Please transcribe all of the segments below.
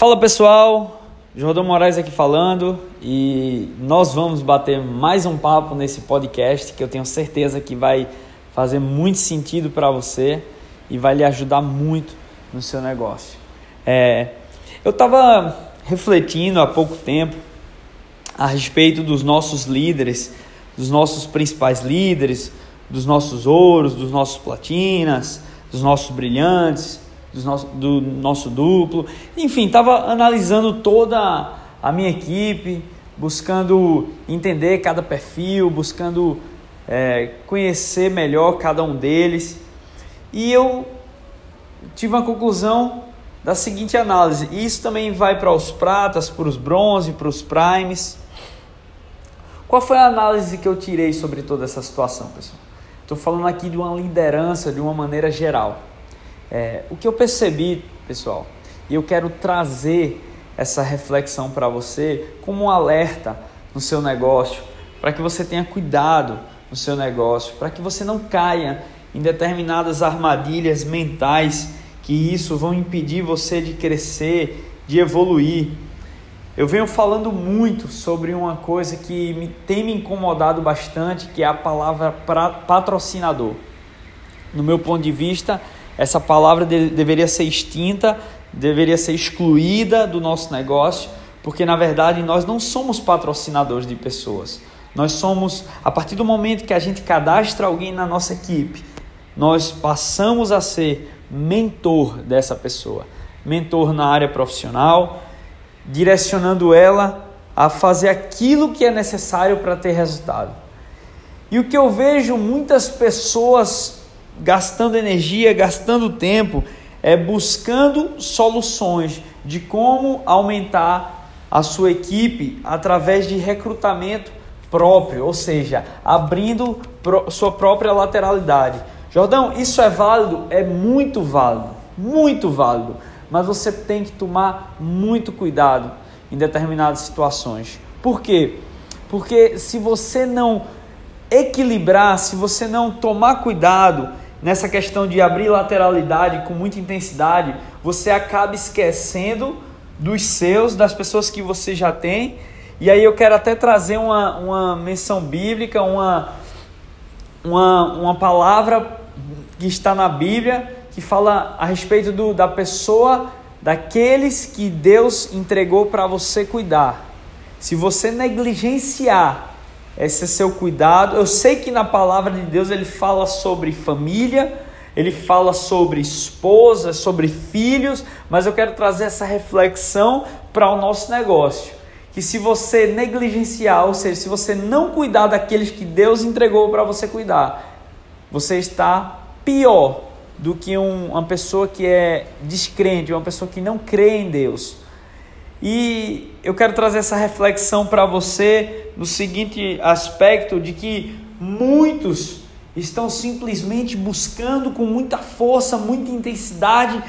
Fala pessoal, Jordão Moraes aqui falando e nós vamos bater mais um papo nesse podcast que eu tenho certeza que vai fazer muito sentido para você e vai lhe ajudar muito no seu negócio. É, eu estava refletindo há pouco tempo a respeito dos nossos líderes, dos nossos principais líderes, dos nossos ouros, dos nossos platinas, dos nossos brilhantes do nosso, do nosso duplo. Enfim, estava analisando toda a minha equipe, buscando entender cada perfil, buscando é, conhecer melhor cada um deles. E eu tive uma conclusão da seguinte análise. Isso também vai para os pratas, para os bronze, para os primes. Qual foi a análise que eu tirei sobre toda essa situação, pessoal? Estou falando aqui de uma liderança de uma maneira geral. É, o que eu percebi, pessoal, e eu quero trazer essa reflexão para você como um alerta no seu negócio, para que você tenha cuidado no seu negócio, para que você não caia em determinadas armadilhas mentais que isso vão impedir você de crescer, de evoluir. Eu venho falando muito sobre uma coisa que me, tem me incomodado bastante, que é a palavra patrocinador. No meu ponto de vista, essa palavra de, deveria ser extinta, deveria ser excluída do nosso negócio, porque na verdade nós não somos patrocinadores de pessoas. Nós somos, a partir do momento que a gente cadastra alguém na nossa equipe, nós passamos a ser mentor dessa pessoa, mentor na área profissional, direcionando ela a fazer aquilo que é necessário para ter resultado. E o que eu vejo muitas pessoas gastando energia, gastando tempo, é buscando soluções de como aumentar a sua equipe através de recrutamento próprio, ou seja, abrindo sua própria lateralidade. Jordão, isso é válido? É muito válido, muito válido, mas você tem que tomar muito cuidado em determinadas situações. Por quê? Porque se você não equilibrar, se você não tomar cuidado nessa questão de abrir lateralidade com muita intensidade, você acaba esquecendo dos seus, das pessoas que você já tem. E aí eu quero até trazer uma, uma menção bíblica, uma, uma, uma palavra que está na Bíblia que fala a respeito do, da pessoa, daqueles que Deus entregou para você cuidar. Se você negligenciar esse é seu cuidado. Eu sei que na palavra de Deus ele fala sobre família, ele fala sobre esposa, sobre filhos, mas eu quero trazer essa reflexão para o nosso negócio. Que se você negligenciar, ou seja, se você não cuidar daqueles que Deus entregou para você cuidar, você está pior do que um, uma pessoa que é descrente, uma pessoa que não crê em Deus. E eu quero trazer essa reflexão para você no seguinte aspecto de que muitos estão simplesmente buscando com muita força, muita intensidade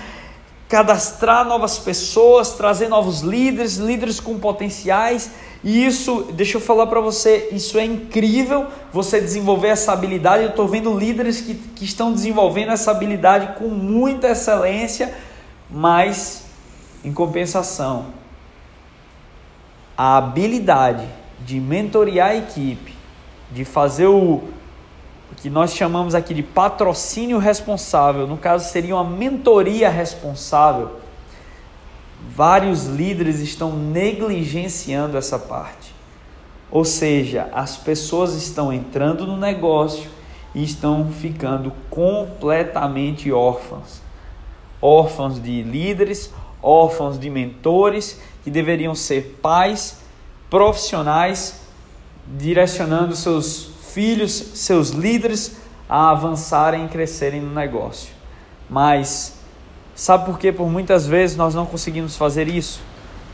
cadastrar novas pessoas, trazer novos líderes, líderes com potenciais. E isso, deixa eu falar para você, isso é incrível você desenvolver essa habilidade. Eu estou vendo líderes que, que estão desenvolvendo essa habilidade com muita excelência, mas em compensação, a habilidade de mentorear a equipe, de fazer o, o que nós chamamos aqui de patrocínio responsável, no caso seria uma mentoria responsável, vários líderes estão negligenciando essa parte. Ou seja, as pessoas estão entrando no negócio e estão ficando completamente órfãs. Órfãos de líderes, órfãos de mentores que deveriam ser pais profissionais direcionando seus filhos, seus líderes a avançarem e crescerem no negócio. Mas sabe por que por muitas vezes nós não conseguimos fazer isso?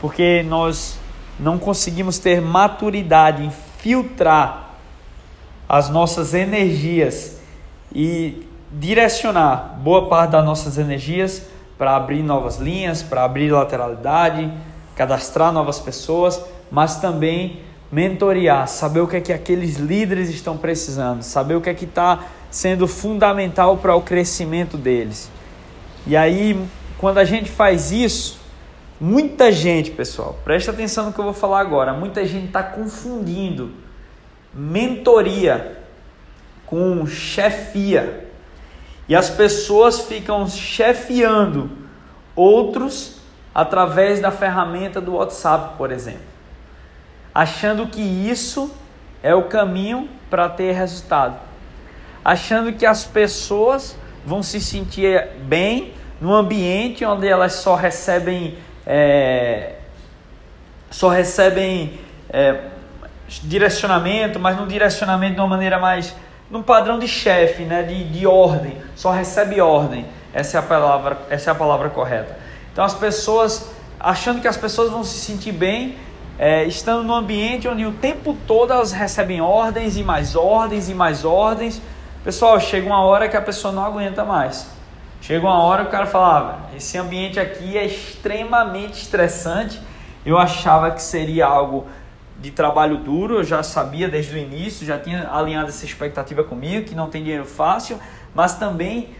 Porque nós não conseguimos ter maturidade em filtrar as nossas energias e direcionar boa parte das nossas energias para abrir novas linhas, para abrir lateralidade, cadastrar novas pessoas, mas também mentorear, saber o que é que aqueles líderes estão precisando, saber o que é que está sendo fundamental para o crescimento deles. E aí, quando a gente faz isso, Muita gente, pessoal, presta atenção no que eu vou falar agora. Muita gente está confundindo mentoria com chefia. E as pessoas ficam chefiando outros através da ferramenta do WhatsApp, por exemplo, achando que isso é o caminho para ter resultado, achando que as pessoas vão se sentir bem no ambiente onde elas só recebem é, só recebem é, direcionamento, mas no direcionamento de uma maneira mais num padrão de chefe, né, de, de ordem, só recebe ordem. Essa é a palavra, essa é a palavra correta. Então as pessoas achando que as pessoas vão se sentir bem, é, estando num ambiente onde o tempo todo elas recebem ordens e mais ordens e mais ordens. Pessoal, chega uma hora que a pessoa não aguenta mais. Chega uma hora que o cara fala: ah, esse ambiente aqui é extremamente estressante. Eu achava que seria algo de trabalho duro, eu já sabia desde o início, já tinha alinhado essa expectativa comigo, que não tem dinheiro fácil, mas também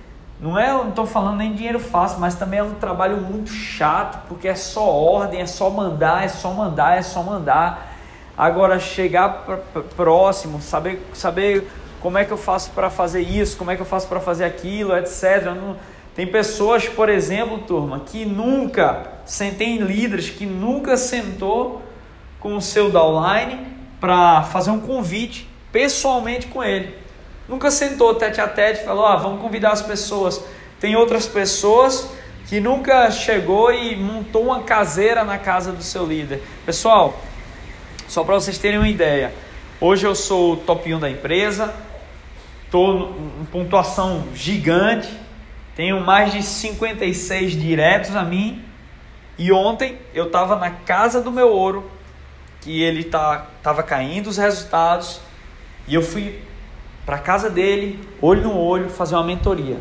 não é, não estou falando nem dinheiro fácil, mas também é um trabalho muito chato, porque é só ordem, é só mandar, é só mandar, é só mandar. Agora chegar próximo, saber, saber como é que eu faço para fazer isso, como é que eu faço para fazer aquilo, etc. Não, tem pessoas, por exemplo, turma, que nunca, tem líderes que nunca sentou com o seu downline para fazer um convite pessoalmente com ele. Nunca sentou tete a tete e falou: ah, vamos convidar as pessoas. Tem outras pessoas que nunca chegou e montou uma caseira na casa do seu líder. Pessoal, só para vocês terem uma ideia, hoje eu sou o top 1 da empresa, estou em pontuação gigante, tenho mais de 56 diretos a mim. E ontem eu estava na casa do meu ouro, que ele tá, tava caindo os resultados, e eu fui para casa dele, olho no olho, fazer uma mentoria.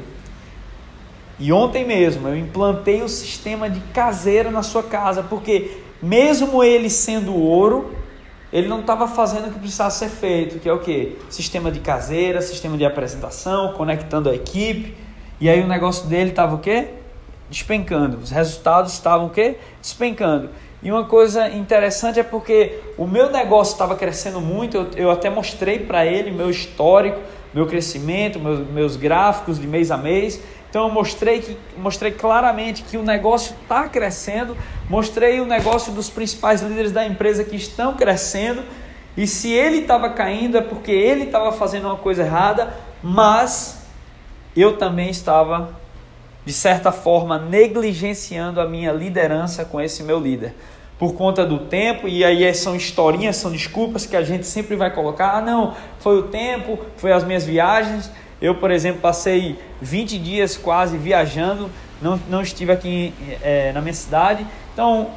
E ontem mesmo eu implantei o sistema de caseira na sua casa, porque mesmo ele sendo ouro, ele não estava fazendo o que precisava ser feito, que é o que? Sistema de caseira, sistema de apresentação, conectando a equipe. E aí o negócio dele estava o quê? Despencando. Os resultados estavam o quê? Despencando. E uma coisa interessante é porque o meu negócio estava crescendo muito, eu, eu até mostrei para ele meu histórico, meu crescimento, meus, meus gráficos de mês a mês. Então eu mostrei, que, mostrei claramente que o negócio está crescendo, mostrei o negócio dos principais líderes da empresa que estão crescendo. E se ele estava caindo é porque ele estava fazendo uma coisa errada, mas eu também estava, de certa forma, negligenciando a minha liderança com esse meu líder. Por conta do tempo, e aí são historinhas, são desculpas que a gente sempre vai colocar. Ah, não, foi o tempo, foi as minhas viagens. Eu, por exemplo, passei 20 dias quase viajando, não, não estive aqui é, na minha cidade. Então,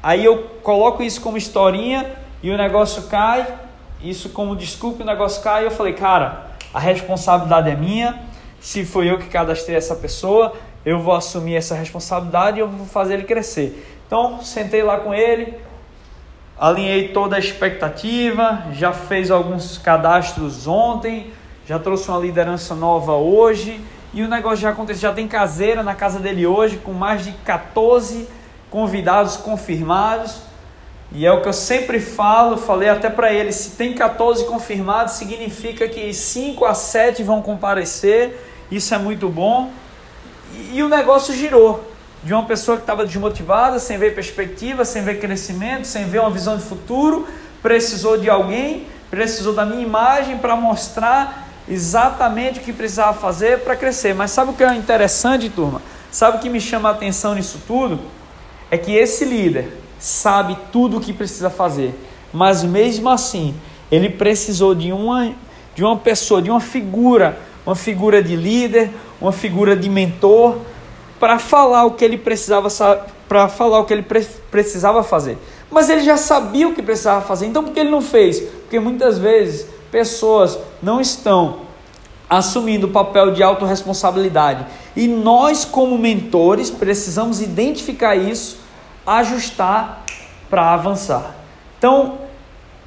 aí eu coloco isso como historinha e o negócio cai, isso como desculpa, o negócio cai. Eu falei, cara, a responsabilidade é minha. Se foi eu que cadastrei essa pessoa, eu vou assumir essa responsabilidade e eu vou fazer ele crescer. Então, sentei lá com ele, alinhei toda a expectativa, já fez alguns cadastros ontem já trouxe uma liderança nova hoje e o negócio já aconteceu, já tem caseira na casa dele hoje com mais de 14 convidados confirmados. E é o que eu sempre falo, falei até para ele, se tem 14 confirmados, significa que 5 a 7 vão comparecer. Isso é muito bom. E, o negócio girou de uma pessoa que estava desmotivada, sem ver perspectiva, sem ver crescimento, sem ver uma visão de futuro, precisou de alguém, precisou da minha imagem para mostrar exatamente o que precisava fazer para crescer. Mas sabe o que é interessante, turma? Sabe o que me chama a atenção nisso tudo? É que esse líder sabe tudo o que precisa fazer, mas mesmo assim, ele precisou de uma, de uma pessoa, de uma figura, uma figura de líder, uma figura de mentor, para falar o que ele precisava para falar o que ele precisava fazer. Mas ele já sabia o que precisava fazer, então por que ele não fez? Porque muitas vezes pessoas não estão assumindo o papel de autorresponsabilidade. E nós, como mentores, precisamos identificar isso, ajustar para avançar. Então,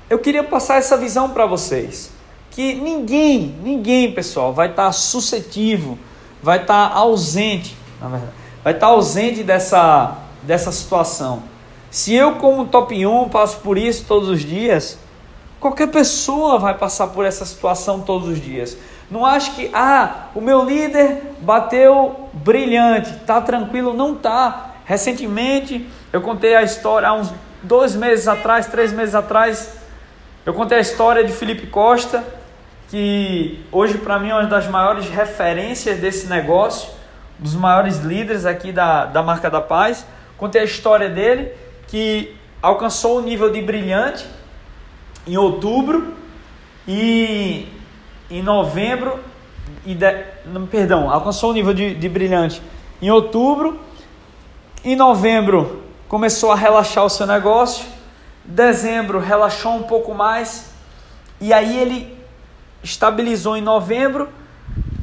eu queria passar essa visão para vocês. Que ninguém, ninguém, pessoal, vai estar tá suscetível, vai estar tá ausente, na verdade, vai estar tá ausente dessa, dessa situação. Se eu, como top 1, passo por isso todos os dias, qualquer pessoa vai passar por essa situação todos os dias. Não acho que, ah, o meu líder bateu brilhante, tá tranquilo. Não tá. Recentemente, eu contei a história, há uns dois meses atrás, três meses atrás, eu contei a história de Felipe Costa, que hoje para mim é uma das maiores referências desse negócio, dos maiores líderes aqui da, da marca da paz. Contei a história dele, que alcançou o nível de brilhante em outubro e em novembro e de, perdão, alcançou o nível de, de brilhante em outubro. Em novembro começou a relaxar o seu negócio. Dezembro relaxou um pouco mais. E aí ele estabilizou em novembro,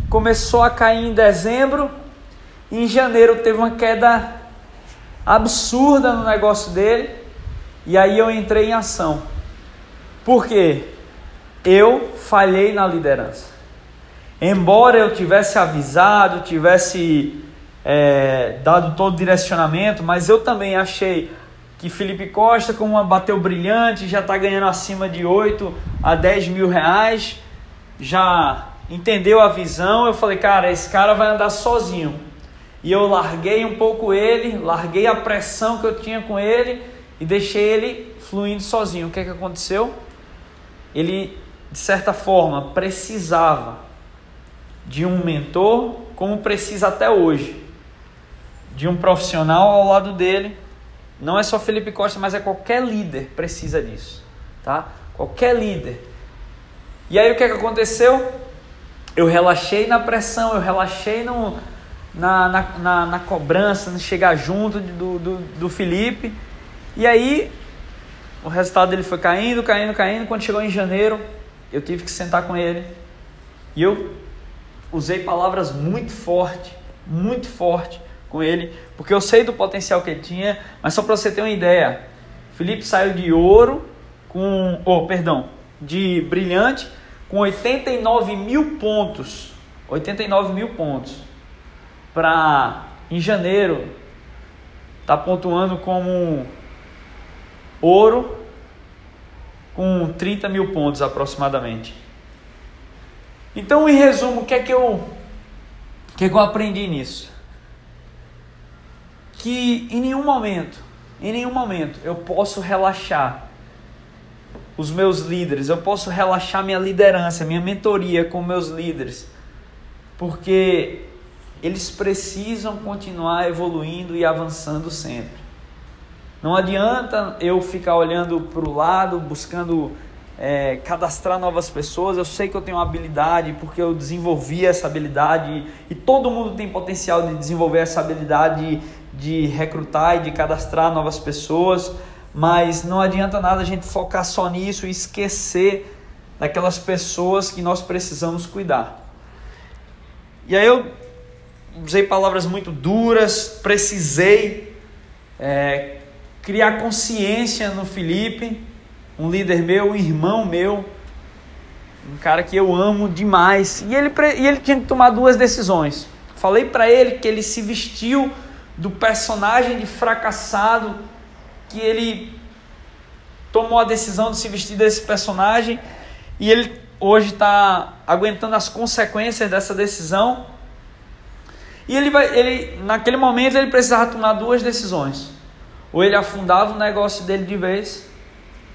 começou a cair em dezembro. em janeiro teve uma queda absurda no negócio dele. E aí eu entrei em ação. Por quê? Eu falhei na liderança. Embora eu tivesse avisado, tivesse é, dado todo o direcionamento, mas eu também achei que Felipe Costa, como uma bateu brilhante, já está ganhando acima de 8 a 10 mil reais, já entendeu a visão. Eu falei, cara, esse cara vai andar sozinho. E eu larguei um pouco ele, larguei a pressão que eu tinha com ele e deixei ele fluindo sozinho. O que, é que aconteceu? Ele, de certa forma, precisava de um mentor, como precisa até hoje de um profissional ao lado dele. Não é só Felipe Costa, mas é qualquer líder precisa disso, tá? Qualquer líder. E aí o que, é que aconteceu? Eu relaxei na pressão, eu relaxei no, na, na, na, na cobrança, no chegar junto do, do, do Felipe. E aí o resultado dele foi caindo, caindo, caindo. Quando chegou em janeiro, eu tive que sentar com ele. E eu usei palavras muito fortes, muito fortes com ele, porque eu sei do potencial que ele tinha, mas só para você ter uma ideia, Felipe saiu de ouro com, oh, perdão, de brilhante com 89 mil pontos, 89 mil pontos, para em janeiro tá pontuando como ouro com 30 mil pontos aproximadamente. Então, em resumo, o que é que eu, que é que eu aprendi nisso? que em nenhum momento, em nenhum momento eu posso relaxar os meus líderes, eu posso relaxar minha liderança, minha mentoria com meus líderes, porque eles precisam continuar evoluindo e avançando sempre. Não adianta eu ficar olhando para o lado, buscando é, cadastrar novas pessoas. Eu sei que eu tenho habilidade porque eu desenvolvi essa habilidade e todo mundo tem potencial de desenvolver essa habilidade de recrutar e de cadastrar novas pessoas, mas não adianta nada a gente focar só nisso e esquecer daquelas pessoas que nós precisamos cuidar. E aí eu usei palavras muito duras, precisei é, criar consciência no Felipe, um líder meu, um irmão meu, um cara que eu amo demais. E ele, e ele tinha que tomar duas decisões. Falei para ele que ele se vestiu do personagem de fracassado que ele tomou a decisão de se vestir desse personagem e ele hoje está aguentando as consequências dessa decisão. E ele vai, ele naquele momento ele precisava tomar duas decisões. Ou ele afundava o negócio dele de vez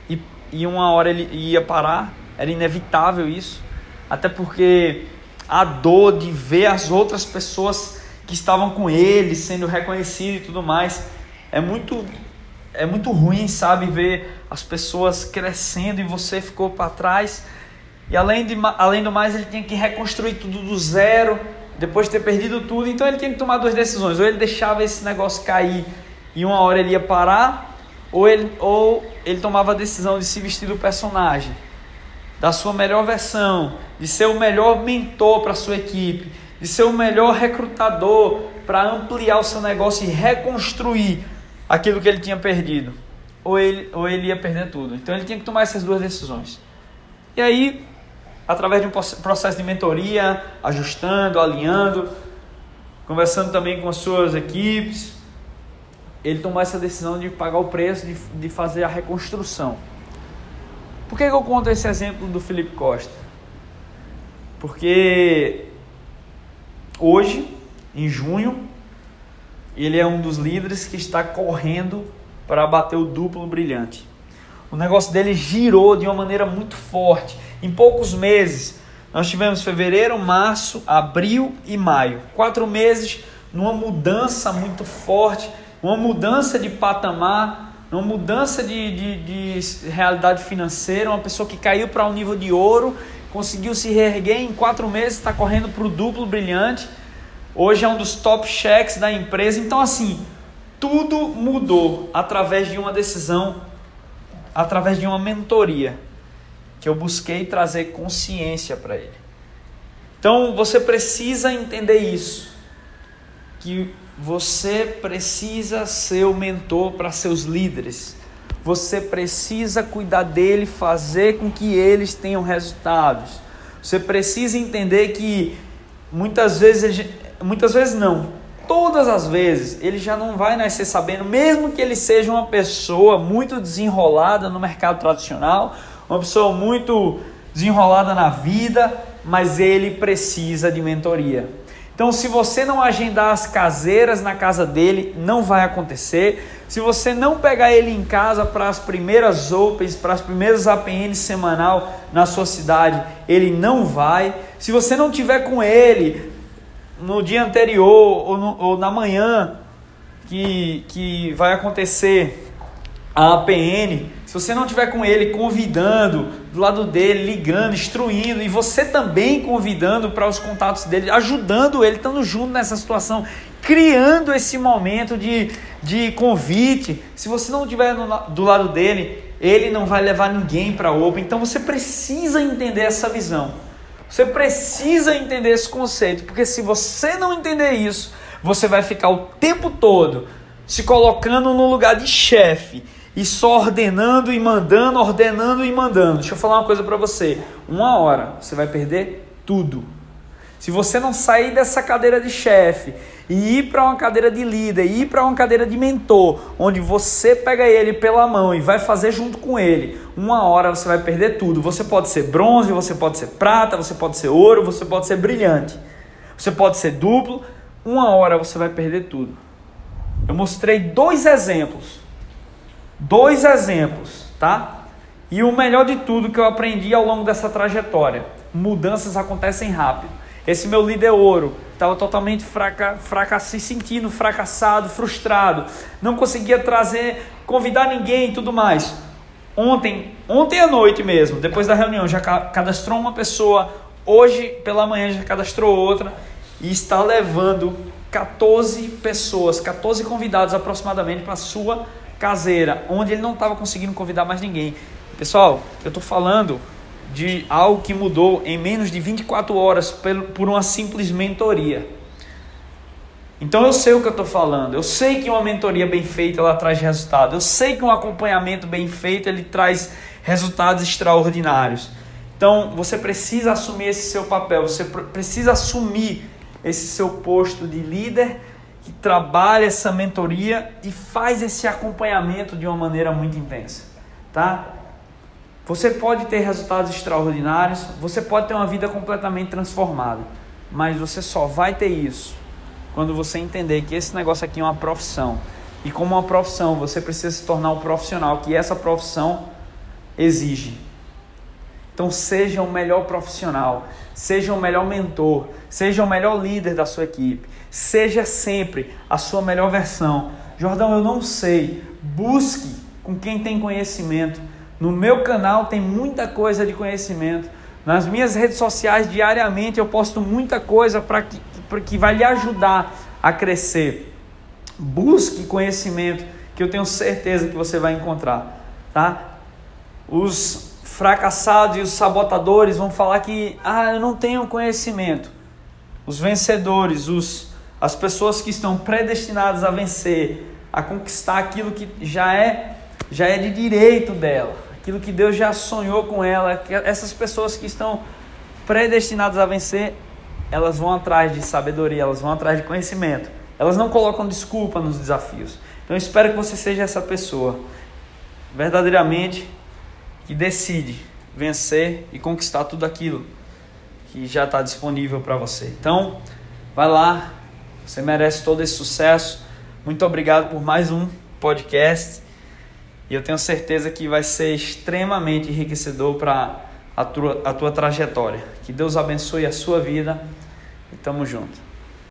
e, e uma hora ele ia parar, era inevitável isso, até porque a dor de ver as outras pessoas que estavam com ele, sendo reconhecido e tudo mais. É muito é muito ruim, sabe, ver as pessoas crescendo e você ficou para trás. E além, de, além do mais, ele tinha que reconstruir tudo do zero, depois de ter perdido tudo. Então ele tinha que tomar duas decisões: ou ele deixava esse negócio cair e uma hora ele ia parar, ou ele, ou ele tomava a decisão de se vestir do personagem, da sua melhor versão, de ser o melhor mentor para a sua equipe, de ser o melhor recrutador para ampliar o seu negócio e reconstruir aquilo que ele tinha perdido. Ou ele, ou ele ia perder tudo. Então ele tinha que tomar essas duas decisões. E aí, através de um processo de mentoria, ajustando, alinhando, conversando também com as suas equipes, ele tomou essa decisão de pagar o preço de, de fazer a reconstrução. Por que, que eu conto esse exemplo do Felipe Costa? Porque hoje, em junho, ele é um dos líderes que está correndo para bater o duplo brilhante. O negócio dele girou de uma maneira muito forte. Em poucos meses, nós tivemos fevereiro, março, abril e maio. Quatro meses numa mudança muito forte, uma mudança de patamar, uma mudança de, de, de realidade financeira. Uma pessoa que caiu para um nível de ouro, conseguiu se reerguer em quatro meses, está correndo para o duplo brilhante. Hoje é um dos top cheques da empresa. Então, assim, tudo mudou através de uma decisão, através de uma mentoria que eu busquei trazer consciência para ele. Então, você precisa entender isso, que você precisa ser o mentor para seus líderes. Você precisa cuidar dele, fazer com que eles tenham resultados. Você precisa entender que muitas vezes muitas vezes não, todas as vezes ele já não vai nascer sabendo, mesmo que ele seja uma pessoa muito desenrolada no mercado tradicional, uma pessoa muito desenrolada na vida, mas ele precisa de mentoria. Então, se você não agendar as caseiras na casa dele, não vai acontecer. Se você não pegar ele em casa para as primeiras Opens, para as primeiras APNs semanal na sua cidade, ele não vai. Se você não tiver com ele no dia anterior ou, no, ou na manhã que, que vai acontecer a APN, se você não tiver com ele convidando, do lado dele, ligando, instruindo, e você também convidando para os contatos dele, ajudando ele, estando junto nessa situação, criando esse momento de, de convite. Se você não estiver do lado dele, ele não vai levar ninguém para a Open. Então você precisa entender essa visão. Você precisa entender esse conceito, porque se você não entender isso, você vai ficar o tempo todo se colocando no lugar de chefe e só ordenando e mandando, ordenando e mandando. Deixa eu falar uma coisa para você. Uma hora você vai perder tudo. Se você não sair dessa cadeira de chefe e ir para uma cadeira de líder, ir para uma cadeira de mentor, onde você pega ele pela mão e vai fazer junto com ele, uma hora você vai perder tudo. Você pode ser bronze, você pode ser prata, você pode ser ouro, você pode ser brilhante, você pode ser duplo. Uma hora você vai perder tudo. Eu mostrei dois exemplos, dois exemplos, tá? E o melhor de tudo que eu aprendi ao longo dessa trajetória: mudanças acontecem rápido. Esse meu líder ouro estava totalmente fraca, fraca, se sentindo fracassado, frustrado, não conseguia trazer, convidar ninguém e tudo mais. Ontem, ontem à noite mesmo, depois da reunião, já cadastrou uma pessoa, hoje pela manhã já cadastrou outra e está levando 14 pessoas, 14 convidados aproximadamente para sua caseira, onde ele não estava conseguindo convidar mais ninguém. Pessoal, eu estou falando de algo que mudou em menos de 24 horas por uma simples mentoria. Então eu sei o que eu estou falando. Eu sei que uma mentoria bem feita ela traz resultado. Eu sei que um acompanhamento bem feito ele traz resultados extraordinários. Então você precisa assumir esse seu papel. Você precisa assumir esse seu posto de líder que trabalha essa mentoria e faz esse acompanhamento de uma maneira muito intensa, tá? Você pode ter resultados extraordinários, você pode ter uma vida completamente transformada, mas você só vai ter isso quando você entender que esse negócio aqui é uma profissão. E como uma profissão, você precisa se tornar um profissional que essa profissão exige. Então seja o melhor profissional, seja o melhor mentor, seja o melhor líder da sua equipe, seja sempre a sua melhor versão. Jordão, eu não sei, busque com quem tem conhecimento no meu canal tem muita coisa de conhecimento. Nas minhas redes sociais, diariamente, eu posto muita coisa para que, que vai lhe ajudar a crescer. Busque conhecimento, que eu tenho certeza que você vai encontrar. Tá? Os fracassados e os sabotadores vão falar que ah, eu não tenho conhecimento. Os vencedores, os, as pessoas que estão predestinadas a vencer, a conquistar aquilo que já é, já é de direito dela aquilo que Deus já sonhou com ela, essas pessoas que estão predestinadas a vencer, elas vão atrás de sabedoria, elas vão atrás de conhecimento. Elas não colocam desculpa nos desafios. Então eu espero que você seja essa pessoa, verdadeiramente, que decide vencer e conquistar tudo aquilo que já está disponível para você. Então, vai lá, você merece todo esse sucesso. Muito obrigado por mais um podcast. E eu tenho certeza que vai ser extremamente enriquecedor para a tua, a tua trajetória. Que Deus abençoe a sua vida e tamo junto.